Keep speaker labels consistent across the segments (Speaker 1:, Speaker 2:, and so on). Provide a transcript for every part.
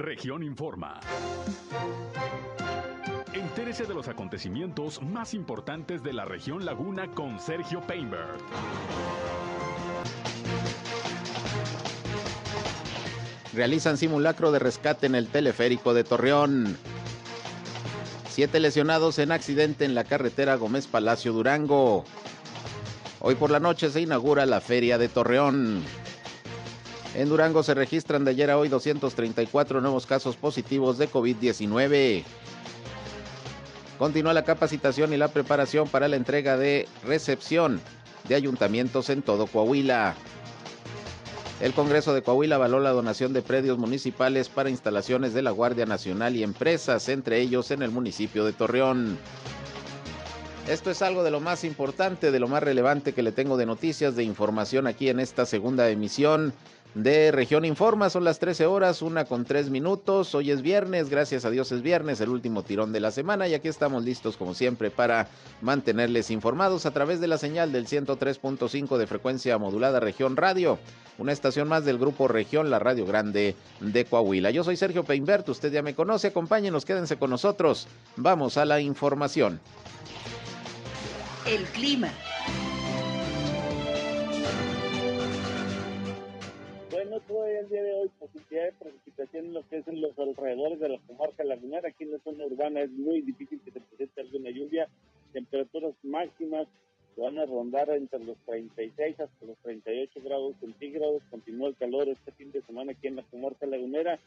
Speaker 1: Región Informa. Entérese de los acontecimientos más importantes de la región Laguna con Sergio Painberg.
Speaker 2: Realizan simulacro de rescate en el teleférico de Torreón. Siete lesionados en accidente en la carretera Gómez Palacio Durango. Hoy por la noche se inaugura la Feria de Torreón. En Durango se registran de ayer a hoy 234 nuevos casos positivos de COVID-19. Continúa la capacitación y la preparación para la entrega de recepción de ayuntamientos en todo Coahuila. El Congreso de Coahuila avaló la donación de predios municipales para instalaciones de la Guardia Nacional y empresas, entre ellos en el municipio de Torreón. Esto es algo de lo más importante, de lo más relevante que le tengo de noticias, de información aquí en esta segunda emisión de Región Informa. Son las 13 horas, una con tres minutos. Hoy es viernes, gracias a Dios es viernes, el último tirón de la semana y aquí estamos listos como siempre para mantenerles informados a través de la señal del 103.5 de frecuencia modulada Región Radio, una estación más del grupo Región, la Radio Grande de Coahuila. Yo soy Sergio Peinbert, usted ya me conoce, acompáñenos, quédense con nosotros. Vamos a la información.
Speaker 3: El clima.
Speaker 4: El día de hoy posibilidad de precipitación en lo que es en los alrededores de la comarca lagunera. Aquí en la zona urbana es muy difícil que se presente alguna lluvia. Temperaturas máximas van a rondar entre los 36 hasta los 38 grados centígrados. Continúa el calor este fin de semana aquí en la comarca lagunera.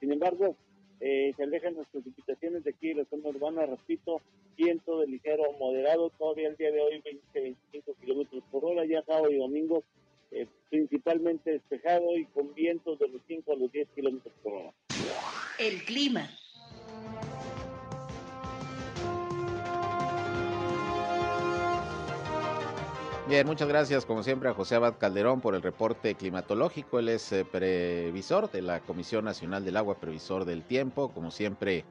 Speaker 4: Sin embargo, eh, se alejan las precipitaciones de aquí la zona urbana, repito, viento de ligero moderado, todavía el día de hoy 20-25 kilómetros por hora, ya sábado y domingo eh, principalmente despejado y con vientos de los 5 a los 10 kilómetros por hora.
Speaker 3: El clima.
Speaker 2: Bien, muchas gracias como siempre a José Abad Calderón por el reporte climatológico. Él es eh, previsor de la Comisión Nacional del Agua, previsor del tiempo. Como siempre,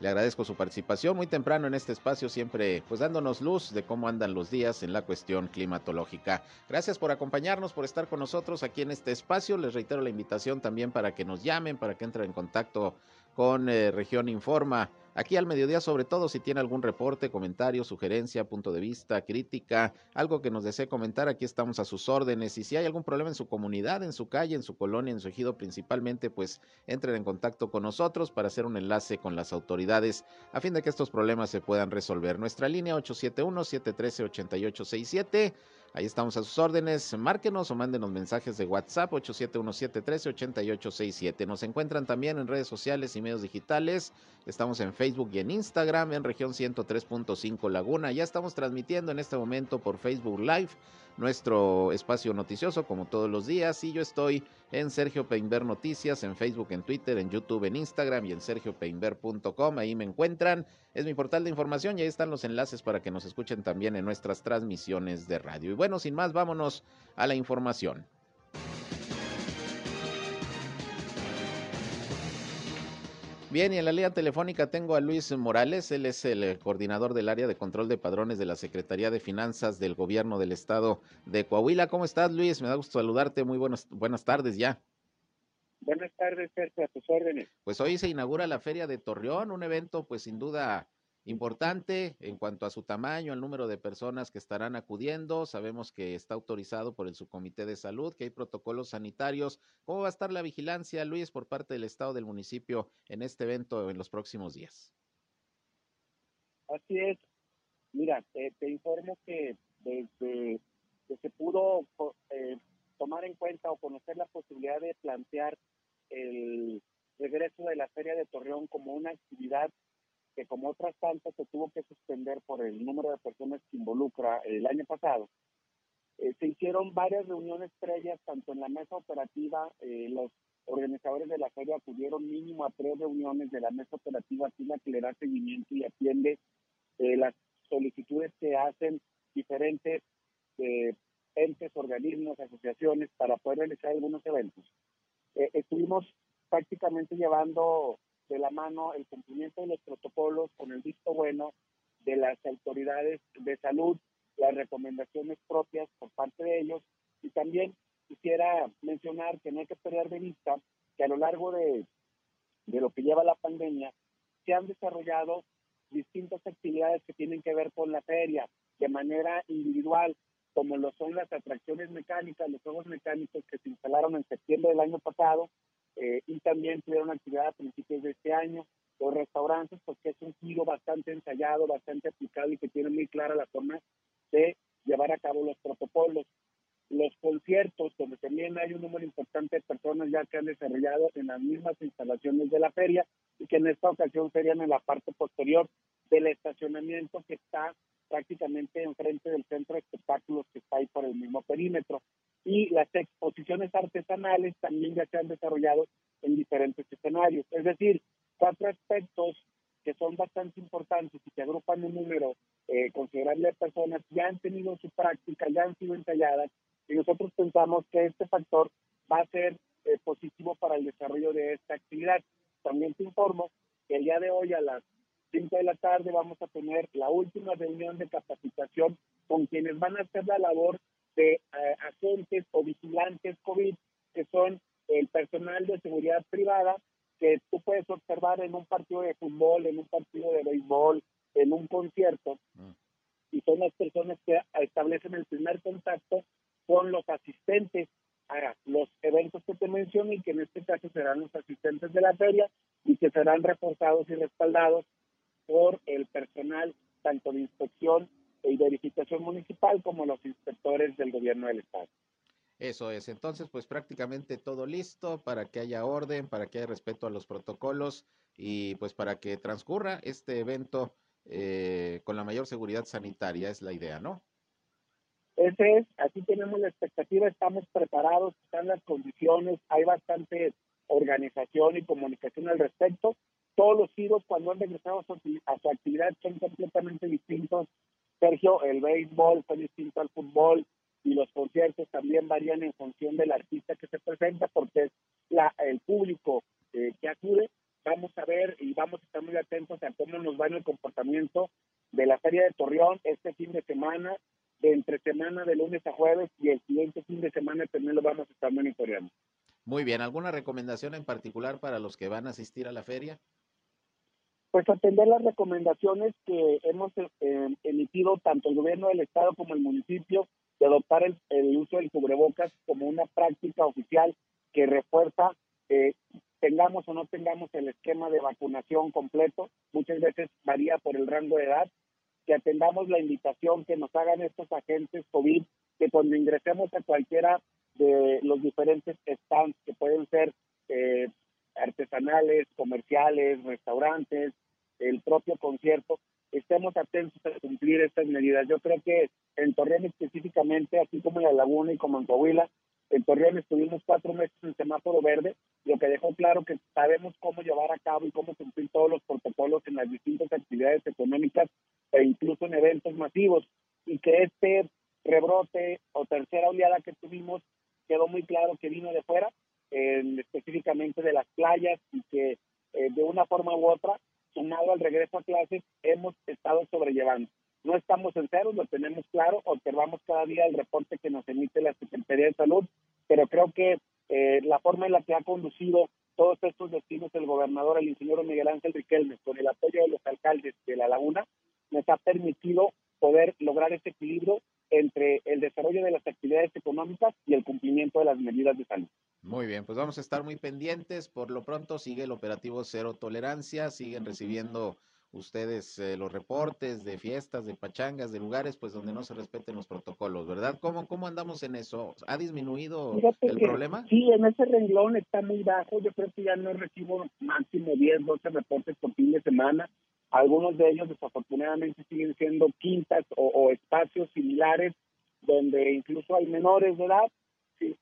Speaker 2: le agradezco su participación muy temprano en este espacio, siempre pues dándonos luz de cómo andan los días en la cuestión climatológica. Gracias por acompañarnos, por estar con nosotros aquí en este espacio. Les reitero la invitación también para que nos llamen, para que entren en contacto con eh, Región Informa. Aquí al mediodía, sobre todo, si tiene algún reporte, comentario, sugerencia, punto de vista, crítica, algo que nos desee comentar, aquí estamos a sus órdenes. Y si hay algún problema en su comunidad, en su calle, en su colonia, en su ejido principalmente, pues entren en contacto con nosotros para hacer un enlace con las autoridades a fin de que estos problemas se puedan resolver. Nuestra línea 871-713-8867. Ahí estamos a sus órdenes. Márquenos o mándenos mensajes de WhatsApp 871-713-8867. Nos encuentran también en redes sociales y medios digitales. Estamos en Facebook y en Instagram en región 103.5 Laguna. Ya estamos transmitiendo en este momento por Facebook Live nuestro espacio noticioso como todos los días y yo estoy en Sergio Peinber Noticias, en Facebook, en Twitter, en YouTube, en Instagram y en sergiopeinber.com. Ahí me encuentran. Es mi portal de información y ahí están los enlaces para que nos escuchen también en nuestras transmisiones de radio. Sin más, vámonos a la información. Bien, y en la línea telefónica tengo a Luis Morales, él es el coordinador del área de control de padrones de la Secretaría de Finanzas del Gobierno del Estado de Coahuila. ¿Cómo estás, Luis? Me da gusto saludarte. Muy buenas, buenas tardes ya.
Speaker 4: Buenas tardes, Sergio, a tus órdenes.
Speaker 2: Pues hoy se inaugura la Feria de Torreón, un evento pues sin duda importante en cuanto a su tamaño, el número de personas que estarán acudiendo. Sabemos que está autorizado por el Subcomité de Salud, que hay protocolos sanitarios. ¿Cómo va a estar la vigilancia, Luis, por parte del Estado del municipio en este evento en los próximos días?
Speaker 4: Así es. Mira, te, informo que desde que se pudo eh, tomar en cuenta o conocer la posibilidad de plantear el regreso de la Feria de Torreón como una actividad que como otras tantas se tuvo que suspender por el número de personas que involucra el año pasado, eh, se hicieron varias reuniones previas, tanto en la mesa operativa, eh, los organizadores de la feria acudieron mínimo a tres reuniones de la mesa operativa, la que le da seguimiento y atiende eh, las solicitudes que hacen diferentes entes, organismos, asociaciones para poder realizar algunos eventos. estuvimos prácticamente llevando de la mano el cumplimiento de los protocolos con el visto bueno de las autoridades de salud, las recomendaciones propias por parte de ellos. Y también quisiera mencionar que no hay que perder de vista que a lo largo de, de lo que lleva la pandemia, se han desarrollado distintas actividades que tienen que ver con la feria de manera individual, como lo son las atracciones mecánicas, los juegos mecánicos que se instalaron en septiembre del año pasado eh, y también tuvieron actividad a principios de este año. Los restaurantes, porque es un giro bastante ensayado, bastante aplicado y que tiene muy clara la forma de llevar a cabo los protocolos. Los conciertos, donde también hay un número importante de personas ya que han desarrollado en las mismas instalaciones de la feria y que en esta ocasión serían en la parte posterior del estacionamiento que está prácticamente enfrente del centro de espectáculos que está ahí por el mismo perímetro. Y las exposiciones artesanales también ya se han desarrollado en diferentes escenarios. Es decir, cuatro aspectos que son bastante importantes y que agrupan un número eh, considerable de personas ya han tenido su práctica, ya han sido entalladas y nosotros pensamos que este factor va a ser eh, positivo para el desarrollo de esta actividad. También te informo que el día de hoy a las 5 de la tarde vamos a tener la última reunión de capacitación con quienes van a hacer la labor de eh, agentes o vigilantes COVID, que son el personal de seguridad privada, que tú puedes observar en un partido de fútbol, en un partido de béisbol, en un concierto, y son las personas que establecen el primer contacto con los asistentes. A los eventos que te mencioné y que en este caso serán los asistentes de la feria y que serán reforzados y respaldados por el personal tanto de inspección y verificación municipal como los inspectores del gobierno del estado.
Speaker 2: Eso es, entonces pues prácticamente todo listo para que haya orden, para que haya respeto a los protocolos y pues para que transcurra este evento eh, con la mayor seguridad sanitaria, es la idea, ¿no?
Speaker 4: Ese es, así tenemos la expectativa, estamos preparados, están las condiciones, hay bastante organización y comunicación al respecto todos los giros cuando han regresado a su, actividad son completamente distintos. Sergio, el béisbol fue distinto al fútbol y los conciertos también varían en función del artista que se presenta porque es la, el público eh, que acude. Vamos a ver y vamos a estar muy atentos a cómo nos va en el comportamiento de la Feria de Torreón este fin de semana, de entre semana de lunes a jueves y el siguiente fin de semana también lo vamos a estar monitoreando.
Speaker 2: Muy bien, ¿alguna recomendación en particular para los que van a asistir a la feria?
Speaker 4: Pues atender las recomendaciones que hemos eh, emitido tanto el gobierno del estado como el municipio de adoptar el, uso del cubrebocas como una práctica oficial que refuerza eh, tengamos o no tengamos el esquema de vacunación completo, muchas veces varía por el rango de edad, que atendamos la invitación que nos hagan estos agentes COVID, que cuando ingresemos a cualquiera de los diferentes stands que pueden ser eh, artesanales, comerciales, restaurantes, el propio concierto, estemos atentos a cumplir estas medidas. Yo creo que en Torreón específicamente, así como en La Laguna y como en Coahuila, en Torreón estuvimos cuatro meses en semáforo verde, lo que dejó claro que sabemos cómo llevar a cabo y cómo cumplir todos los protocolos en las distintas actividades económicas e incluso en eventos masivos. Y que este rebrote o tercera oleada que tuvimos quedó muy claro que vino de fuera, específicamente de las playas, y que eh, de una forma u otra sumado al regreso a clases, hemos estado sobrellevando. No estamos en cero, lo tenemos claro, observamos cada día el reporte que nos emite la Secretaría de Salud, pero creo que eh, la forma en la que ha conducido todos estos destinos el gobernador, el ingeniero Miguel Ángel Riquelme, con el apoyo de los alcaldes de La Laguna, nos ha permitido poder lograr ese equilibrio entre el desarrollo de las actividades económicas y el cumplimiento de las medidas de salud.
Speaker 2: Muy bien, pues vamos a estar muy pendientes. Por lo pronto sigue el operativo Cero Tolerancia, siguen recibiendo ustedes eh, los reportes de fiestas, de pachangas, de lugares pues donde no se respeten los protocolos, ¿verdad? ¿Cómo, cómo andamos en eso? ¿Ha disminuido el problema?
Speaker 4: Sí, en ese renglón está muy bajo. Yo creo que ya no recibo máximo 10, 12 reportes por fin de semana. Algunos de ellos desafortunadamente siguen siendo quintas o, o espacios similares donde incluso hay menores de edad.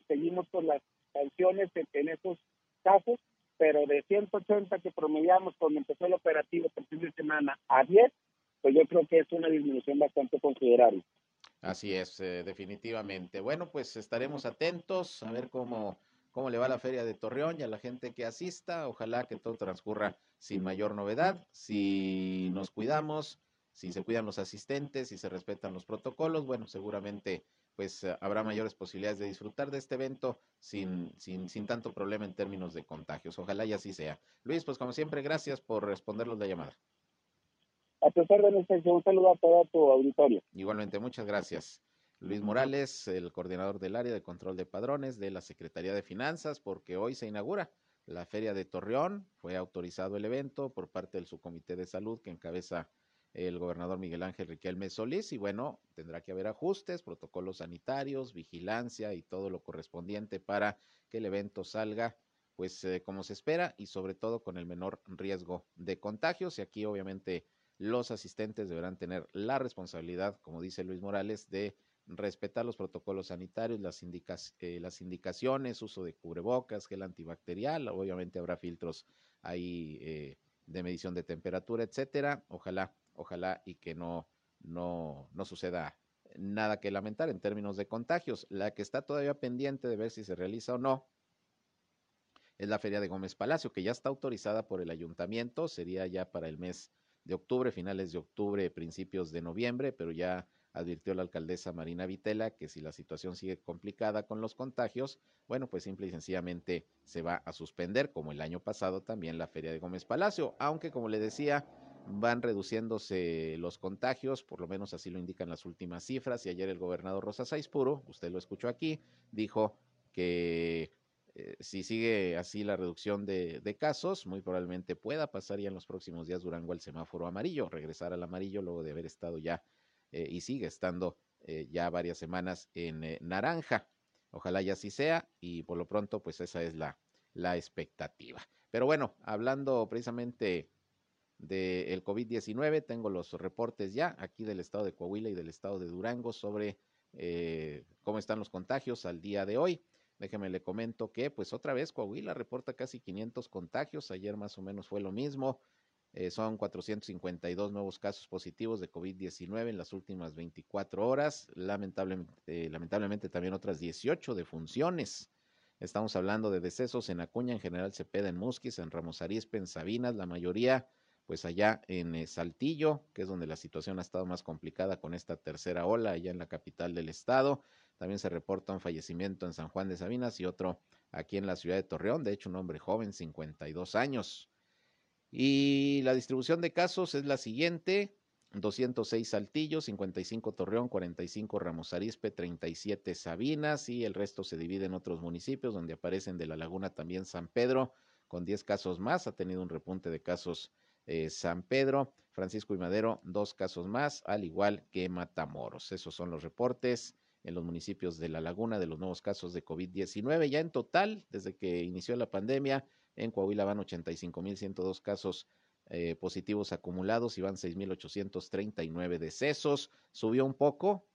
Speaker 4: Seguimos con las sanciones en, esos casos, pero de 180 que promediamos cuando empezó el operativo por fin de semana a 10, pues yo creo que es una disminución bastante considerable.
Speaker 2: Así es, eh, definitivamente. Bueno, pues estaremos atentos a ver cómo, cómo le va la feria de Torreón y a la gente que asista. Ojalá que todo transcurra sin mayor novedad. Si nos cuidamos, si se cuidan los asistentes, si se respetan los protocolos, bueno, seguramente pues eh, habrá mayores posibilidades de disfrutar de este evento sin, sin, sin tanto problema en términos de contagios. Ojalá y así sea. Luis, pues como siempre, gracias por respondernos la llamada.
Speaker 4: A pesar de nuestra un saludo a todo tu auditorio.
Speaker 2: Igualmente, muchas gracias. Luis Morales, el coordinador del área de control de padrones de la Secretaría de Finanzas, porque hoy se inaugura la Feria de Torreón. Fue autorizado el evento por parte del subcomité de salud que encabeza el gobernador Miguel Ángel Riquelme Solís y bueno, tendrá que haber ajustes, protocolos sanitarios, vigilancia y todo lo correspondiente para que el evento salga pues eh, como se espera y sobre todo con el menor riesgo de contagios y aquí obviamente los asistentes deberán tener la responsabilidad, como dice Luis Morales, de respetar los protocolos sanitarios, las, eh, las indicaciones, uso de cubrebocas, gel antibacterial, obviamente habrá filtros ahí eh, de medición de temperatura, etcétera. Ojalá Ojalá y que no, no, no suceda nada que lamentar en términos de contagios. La que está todavía pendiente de ver si se realiza o no es la Feria de Gómez Palacio, que ya está autorizada por el ayuntamiento, sería ya para el mes de octubre, finales de octubre, principios de noviembre, pero ya advirtió la alcaldesa Marina Vitela que si la situación sigue complicada con los contagios, bueno, pues simple y sencillamente se va a suspender, como el año pasado también la Feria de Gómez Palacio, aunque como le decía, van reduciéndose los contagios, por lo menos así lo indican las últimas cifras. Y ayer el gobernador Rosa Puro, usted lo escuchó aquí, dijo que eh, si sigue así la reducción de, casos, muy probablemente pueda pasar ya en los próximos días Durango al semáforo amarillo, regresar al amarillo luego de haber estado ya eh, y sigue estando eh, ya varias semanas en naranja. Ojalá ya así sea y por lo pronto pues esa es la, la expectativa. Pero bueno, hablando precisamente del COVID-19. Tengo los reportes ya aquí del estado de Coahuila y del estado de Durango sobre eh, cómo están los contagios al día de hoy. Déjeme le comento que, pues otra vez, Coahuila reporta casi 500 contagios. Ayer más o menos fue lo mismo. Eh, son 452 nuevos casos positivos de COVID-19 en las últimas 24 horas. Lamentablemente, lamentablemente también otras 18 defunciones. Estamos hablando de decesos en Acuña, en General Cepeda, en Musquis, en Ramos Arizpe, en Sabinas, la mayoría pues allá en eh, Saltillo, que es donde la situación ha estado más complicada con esta tercera ola, allá en la capital del estado. También se reporta un fallecimiento en San Juan de Sabinas y otro aquí en la ciudad de Torreón, de hecho un hombre joven, 52 años. Y la distribución de casos es la siguiente. 206 Saltillo, 55 Torreón, 45 Ramos Arizpe, 37 Sabinas y el resto se divide en otros municipios donde aparecen de la Laguna también San Pedro con 10 casos más, ha tenido un repunte de casos eh, San Pedro, Francisco y Madero, dos casos más, al igual que Matamoros. Esos son los reportes en los municipios de La Laguna de los nuevos casos de COVID-19. Ya en total, desde que inició la pandemia, en Coahuila van 85.102 casos eh, positivos acumulados y van 6.839 decesos. Subió un poco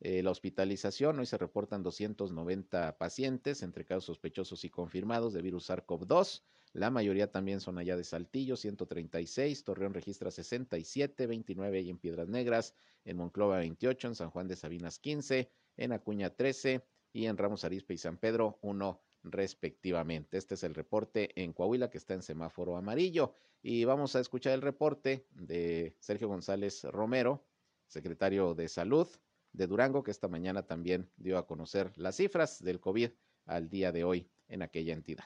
Speaker 2: eh, la hospitalización. Hoy se reportan 290 pacientes entre casos sospechosos y confirmados de virus SARS-CoV-2. La mayoría también son allá de Saltillo, 136, Torreón registra 67, 29 y en Piedras Negras, en Monclova 28, en San Juan de Sabinas 15, en Acuña 13 y en Ramos Arizpe y San Pedro 1 respectivamente. Este es el reporte en Coahuila que está en semáforo amarillo y vamos a escuchar el reporte de Sergio González Romero, secretario de Salud de Durango, que esta mañana también dio a conocer las cifras del COVID al día de hoy en aquella entidad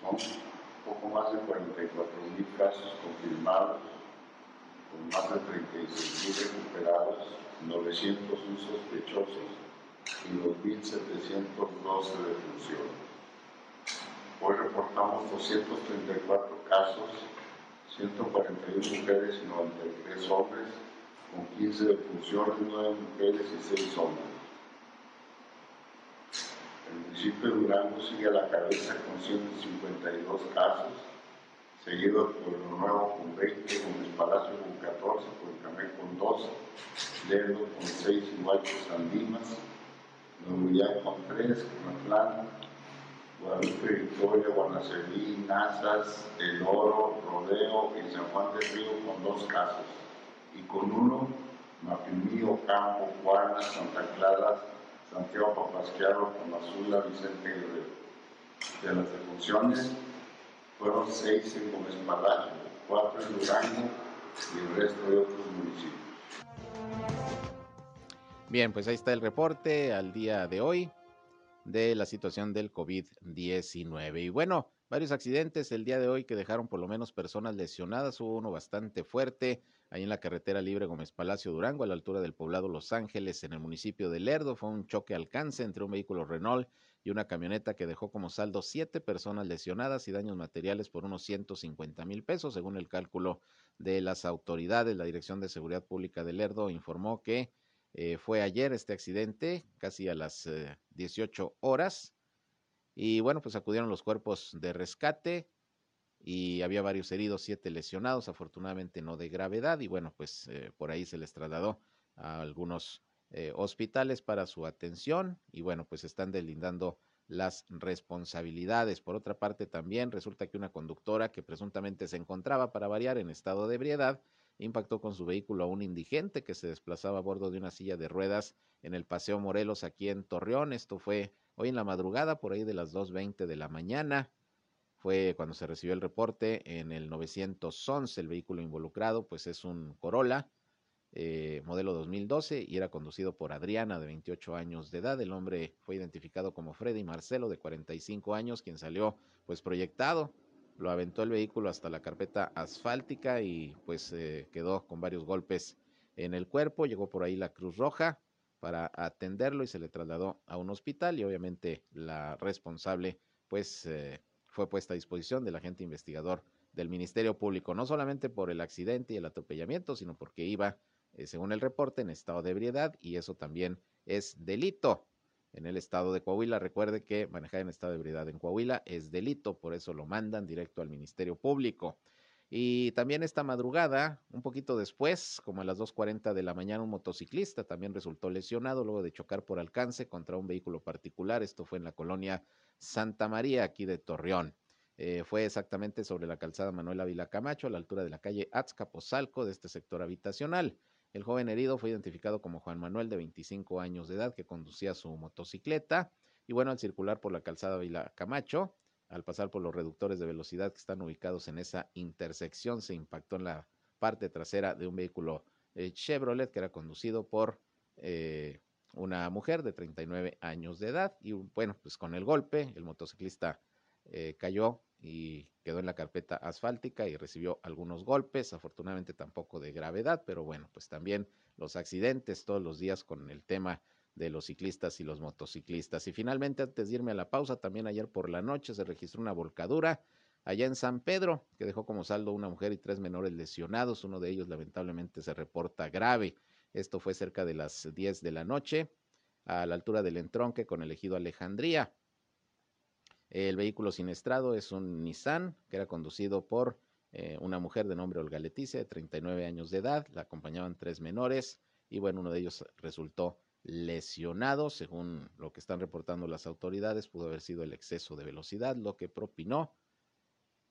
Speaker 5: son poco más de 44 mil casos confirmados, con más de 36 mil recuperados, 901 sospechosos y 2.712 defunciones. Hoy reportamos 234 casos, 141 mujeres y 93 hombres, con 15 defunciones, 9 mujeres y 6 hombres. El municipio de Durango sigue a la cabeza con 152 casos, seguido por Lo Nuevo con 20, Gómez Palacio con 14, Camé con 12, Lerdo con 6 y Huacho Sandimas, Nuevo con 3, Matlán, Guadalupe Victoria, Guanaceví, Nazas, El Oro, Rodeo y San Juan del Río con 2 casos, y con uno, Mapimí, Campo, Juana, Santa Clara, Santiago Papasquiaro, Azula, Vicente Guerrero. De las defunciones fueron seis en Gómez cuatro en Durango y el resto de otros municipios.
Speaker 2: Bien, pues ahí está el reporte al día de hoy de la situación del COVID-19. Y bueno, varios accidentes el día de hoy que dejaron por lo menos personas lesionadas. Hubo uno bastante fuerte ahí en la carretera libre Gómez Palacio Durango, a la altura del poblado Los Ángeles, en el municipio de Lerdo. Fue un choque alcance entre un vehículo Renault y una camioneta que dejó como saldo siete personas lesionadas y daños materiales por unos 150 mil pesos, según el cálculo de las autoridades. La Dirección de Seguridad Pública de Lerdo informó que eh, fue ayer este accidente, casi a las 18 eh, horas. Y bueno, pues acudieron los cuerpos de rescate y había varios heridos, siete lesionados, afortunadamente no de gravedad. Y bueno, pues eh, por ahí se les trasladó a algunos hospitales para su atención. Y bueno, pues están delindando las responsabilidades. Por otra parte, también resulta que una conductora que presuntamente se encontraba para variar en estado de ebriedad impactó con su vehículo a un indigente que se desplazaba a bordo de una silla de ruedas en el Paseo Morelos aquí en Torreón. Esto fue hoy en la madrugada, por ahí de las 2.20 de la mañana. Fue cuando se recibió el reporte en el 911. El vehículo involucrado, pues es un Corolla, eh, modelo 2012, y era conducido por Adriana, de 28 años de edad. El hombre fue identificado como Freddy Marcelo, de 45 años, quien salió pues proyectado lo aventó el vehículo hasta la carpeta asfáltica y pues eh, quedó con varios golpes en el cuerpo. Llegó por ahí la Cruz Roja para atenderlo y se le trasladó a un hospital y obviamente la responsable pues eh, fue puesta a disposición del agente investigador del Ministerio Público, no solamente por el accidente y el atropellamiento, sino porque iba, eh, según el reporte, en estado de ebriedad y eso también es delito en el estado de Coahuila. Recuerde que manejar en estado de ebriedad en Coahuila es delito, por eso lo mandan directo al Ministerio Público. Y también esta madrugada, un poquito después, como a las 2.40 de la mañana, un motociclista también resultó lesionado luego de chocar por alcance contra un vehículo particular. Esto fue en la colonia Santa María, aquí de Torreón. Eh, fue exactamente sobre la calzada Manuel Ávila Camacho, a la altura de la calle Azcapotzalco de este sector habitacional. El joven herido fue identificado como Juan Manuel, de 25 años de edad, que conducía su motocicleta. Y bueno, al circular por la calzada Vila Camacho, al pasar por los reductores de velocidad que están ubicados en esa intersección, se impactó en la parte trasera de un vehículo eh, Chevrolet que era conducido por eh, una mujer de 39 años de edad. Y bueno, pues con el golpe, el motociclista eh, cayó y quedó en la carpeta asfáltica y recibió algunos golpes, afortunadamente tampoco de gravedad, pero bueno, pues también los accidentes todos los días con el tema de los ciclistas y los motociclistas. Y finalmente, antes de irme a la pausa, también ayer por la noche se registró una volcadura allá en San Pedro, que dejó como saldo una mujer y tres menores lesionados. Uno de ellos lamentablemente se reporta grave. Esto fue cerca de las 10 de la noche, a la altura del entronque con el ejido Alejandría. El vehículo siniestrado es un Nissan que era conducido por eh, una mujer de nombre Olga Leticia, de 39 años de edad. La acompañaban tres menores y bueno, uno de ellos resultó lesionado. Según lo que están reportando las autoridades, pudo haber sido el exceso de velocidad lo que propinó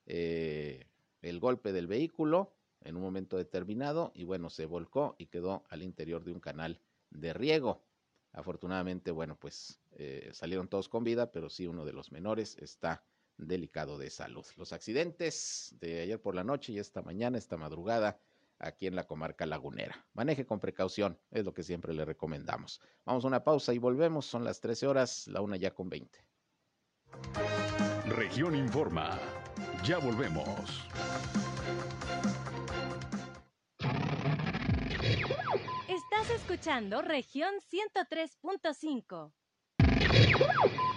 Speaker 2: eh, el golpe del vehículo en un momento determinado y bueno, se volcó y quedó al interior de un canal de riego. Afortunadamente, bueno, pues eh, salieron todos con vida, pero sí uno de los menores está delicado de salud. Los accidentes de ayer por la noche y esta mañana, esta madrugada, aquí en la comarca lagunera. Maneje con precaución, es lo que siempre le recomendamos. Vamos a una pausa y volvemos, son las 13 horas, la una ya con 20.
Speaker 1: Región Informa, ya volvemos.
Speaker 6: Escuchando región 103.5.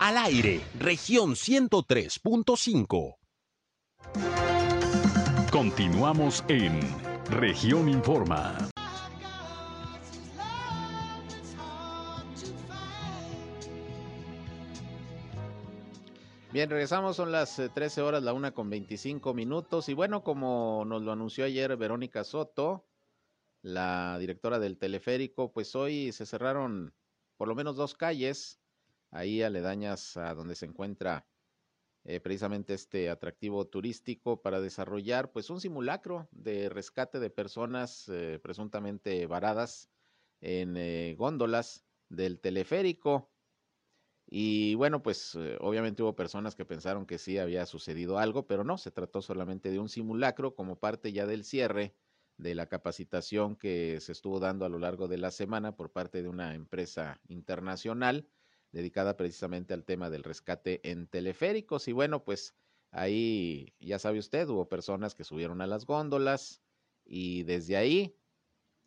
Speaker 7: Al aire, región 103.5.
Speaker 1: Continuamos en región informa.
Speaker 2: Bien, regresamos, son las 13 eh, horas, la una con 25 minutos. Y bueno, como nos lo anunció ayer Verónica Soto, la directora del teleférico, pues hoy se cerraron por lo menos dos calles ahí aledañas a donde se encuentra eh, precisamente este atractivo turístico para desarrollar pues un simulacro de rescate de personas eh, presuntamente varadas en eh, góndolas del teleférico. Y bueno, pues obviamente hubo personas que pensaron que sí había sucedido algo, pero no, se trató solamente de un simulacro como parte ya del cierre de la capacitación que se estuvo dando a lo largo de la semana por parte de una empresa internacional dedicada precisamente al tema del rescate en teleféricos. Y bueno, pues ahí, ya sabe usted, hubo personas que subieron a las góndolas y desde ahí,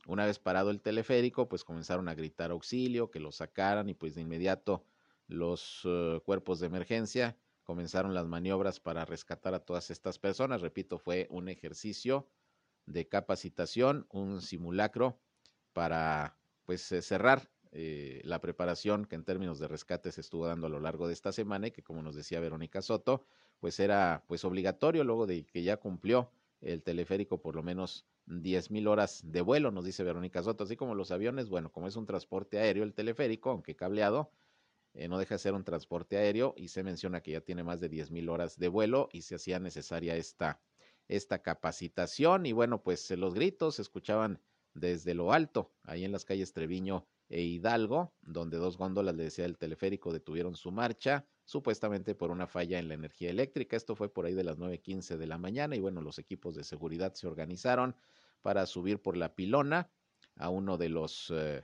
Speaker 2: una vez parado el teleférico, pues comenzaron a gritar auxilio, que lo sacaran y pues de inmediato los uh, cuerpos de emergencia comenzaron las maniobras para rescatar a todas estas personas. Repito, fue un ejercicio de capacitación, un simulacro para pues eh, cerrar eh, la preparación que en términos de rescate se estuvo dando a lo largo de esta semana y que como nos decía Verónica Soto, pues era pues obligatorio luego de que ya cumplió el teleférico por lo menos diez mil horas de vuelo, nos dice Verónica Soto, así como los aviones, bueno, como es un transporte aéreo el teleférico, aunque cableado, eh, no deja de ser un transporte aéreo y se menciona que ya tiene más de diez mil horas de vuelo y se hacía necesaria esta esta capacitación y bueno, pues los gritos se escuchaban desde lo alto, ahí en las calles Treviño e Hidalgo, donde dos góndolas, le decía el teleférico, detuvieron su marcha, supuestamente por una falla en la energía eléctrica. Esto fue por ahí de las 9.15 de la mañana y bueno, los equipos de seguridad se organizaron para subir por la pilona a uno de los eh,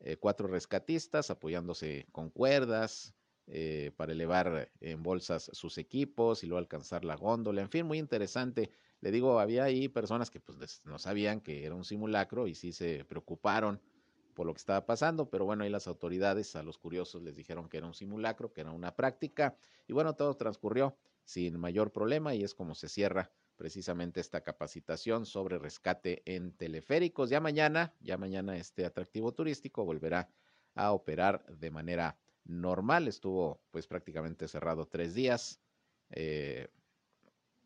Speaker 2: eh, cuatro rescatistas, apoyándose con cuerdas, eh, para elevar en bolsas sus equipos y luego alcanzar la góndola. En fin, muy interesante. Le digo, había ahí personas que pues no sabían que era un simulacro y sí se preocuparon por lo que estaba pasando, pero bueno, ahí las autoridades a los curiosos les dijeron que era un simulacro, que era una práctica y bueno, todo transcurrió sin mayor problema y es como se cierra precisamente esta capacitación sobre rescate en teleféricos. Ya mañana, ya mañana este atractivo turístico volverá a operar de manera normal. Estuvo pues prácticamente cerrado tres días eh,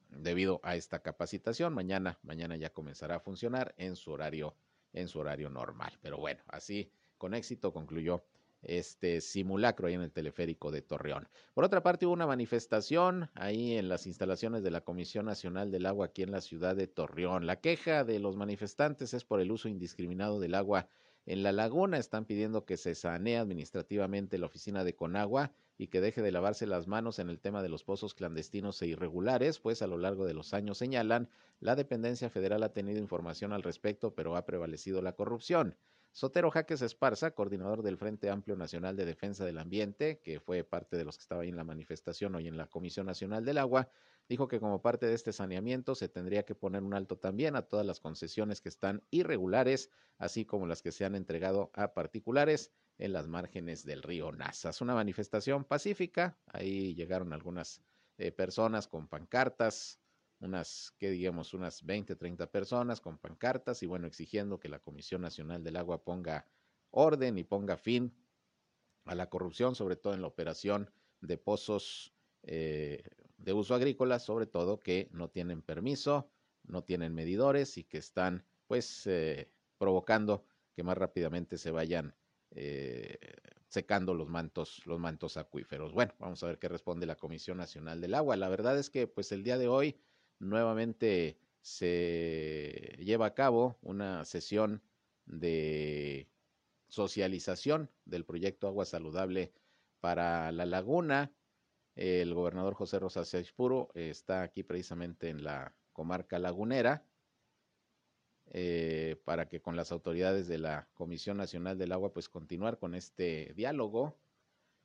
Speaker 2: debido a esta capacitación. Mañana, mañana ya comenzará a funcionar en su horario, en su horario normal. Pero bueno, así con éxito concluyó este simulacro ahí en el teleférico de Torreón. Por otra parte, hubo una manifestación ahí en las instalaciones de la Comisión Nacional del Agua aquí en la ciudad de Torreón. La queja de los manifestantes es por el uso indiscriminado del agua en la laguna están pidiendo que se sanee administrativamente la oficina de Conagua y que deje de lavarse las manos en el tema de los pozos clandestinos e irregulares, pues a lo largo de los años señalan, la dependencia federal ha tenido información al respecto, pero ha prevalecido la corrupción. Sotero Jaques Esparza, coordinador del Frente Amplio Nacional de Defensa del Ambiente, que fue parte de los que estaba ahí en la manifestación hoy en la Comisión Nacional del Agua, dijo que como parte de este saneamiento se tendría que poner un alto también a todas las concesiones que están irregulares, así como las que se han entregado a particulares en las márgenes del río Nazas. Una manifestación pacífica, ahí llegaron algunas eh, personas con pancartas, unas, que digamos, unas 20, 30 personas con pancartas y bueno, exigiendo que la Comisión Nacional del Agua ponga orden y ponga fin a la corrupción, sobre todo en la operación de pozos eh, de uso agrícola, sobre todo que no tienen permiso, no tienen medidores y que están pues eh, provocando que más rápidamente se vayan eh, secando los mantos, los mantos acuíferos. Bueno, vamos a ver qué responde la Comisión Nacional del Agua. La verdad es que pues el día de hoy nuevamente se lleva a cabo una sesión de socialización del proyecto Agua Saludable para la Laguna. El gobernador José Rosas Puro está aquí precisamente en la comarca lagunera eh, para que con las autoridades de la Comisión Nacional del Agua pues continuar con este diálogo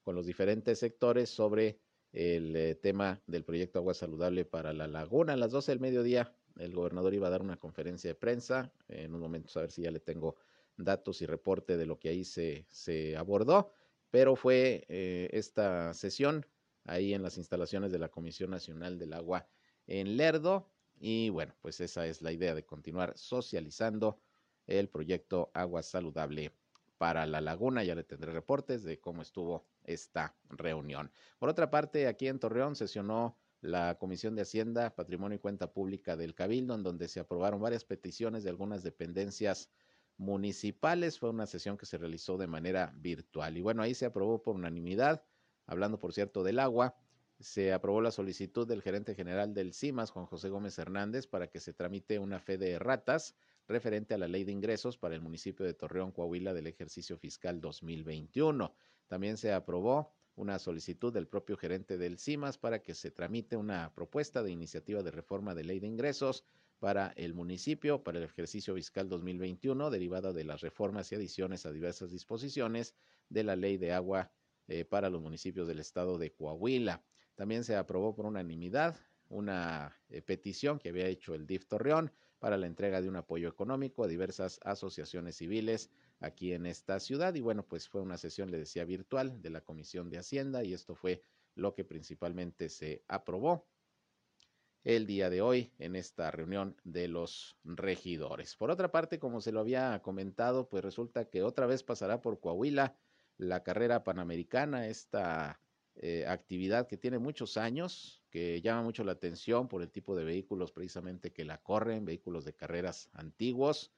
Speaker 2: con los diferentes sectores sobre el eh, tema del proyecto Agua Saludable para la Laguna. A las 12 del mediodía el gobernador iba a dar una conferencia de prensa. En un momento a ver si ya le tengo datos y reporte de lo que ahí se, se abordó. Pero fue eh, esta sesión ahí en las instalaciones de la Comisión Nacional del Agua en Lerdo. Y bueno, pues esa es la idea de continuar socializando el proyecto Agua Saludable para la laguna. Ya le tendré reportes de cómo estuvo esta reunión. Por otra parte, aquí en Torreón sesionó la Comisión de Hacienda, Patrimonio y Cuenta Pública del Cabildo, en donde se aprobaron varias peticiones de algunas dependencias municipales. Fue una sesión que se realizó de manera virtual. Y bueno, ahí se aprobó por unanimidad, hablando por cierto del agua, se aprobó la solicitud del gerente general del CIMAS, Juan José Gómez Hernández, para que se tramite una fe de ratas referente a la ley de ingresos para el municipio de Torreón, Coahuila del ejercicio fiscal 2021. También se aprobó una solicitud del propio gerente del CIMAS para que se tramite una propuesta de iniciativa de reforma de ley de ingresos para el municipio para el ejercicio fiscal 2021, derivada de las reformas y adiciones a diversas disposiciones de la ley de agua eh, para los municipios del estado de Coahuila. También se aprobó por unanimidad una eh, petición que había hecho el DIF Torreón para la entrega de un apoyo económico a diversas asociaciones civiles aquí en esta ciudad. Y bueno, pues fue una sesión, le decía, virtual de la Comisión de Hacienda y esto fue lo que principalmente se aprobó el día de hoy en esta reunión de los regidores. Por otra parte, como se lo había comentado, pues resulta que otra vez pasará por Coahuila la carrera panamericana, esta eh, actividad que tiene muchos años, que llama mucho la atención por el tipo de vehículos precisamente que la corren, vehículos de carreras antiguos,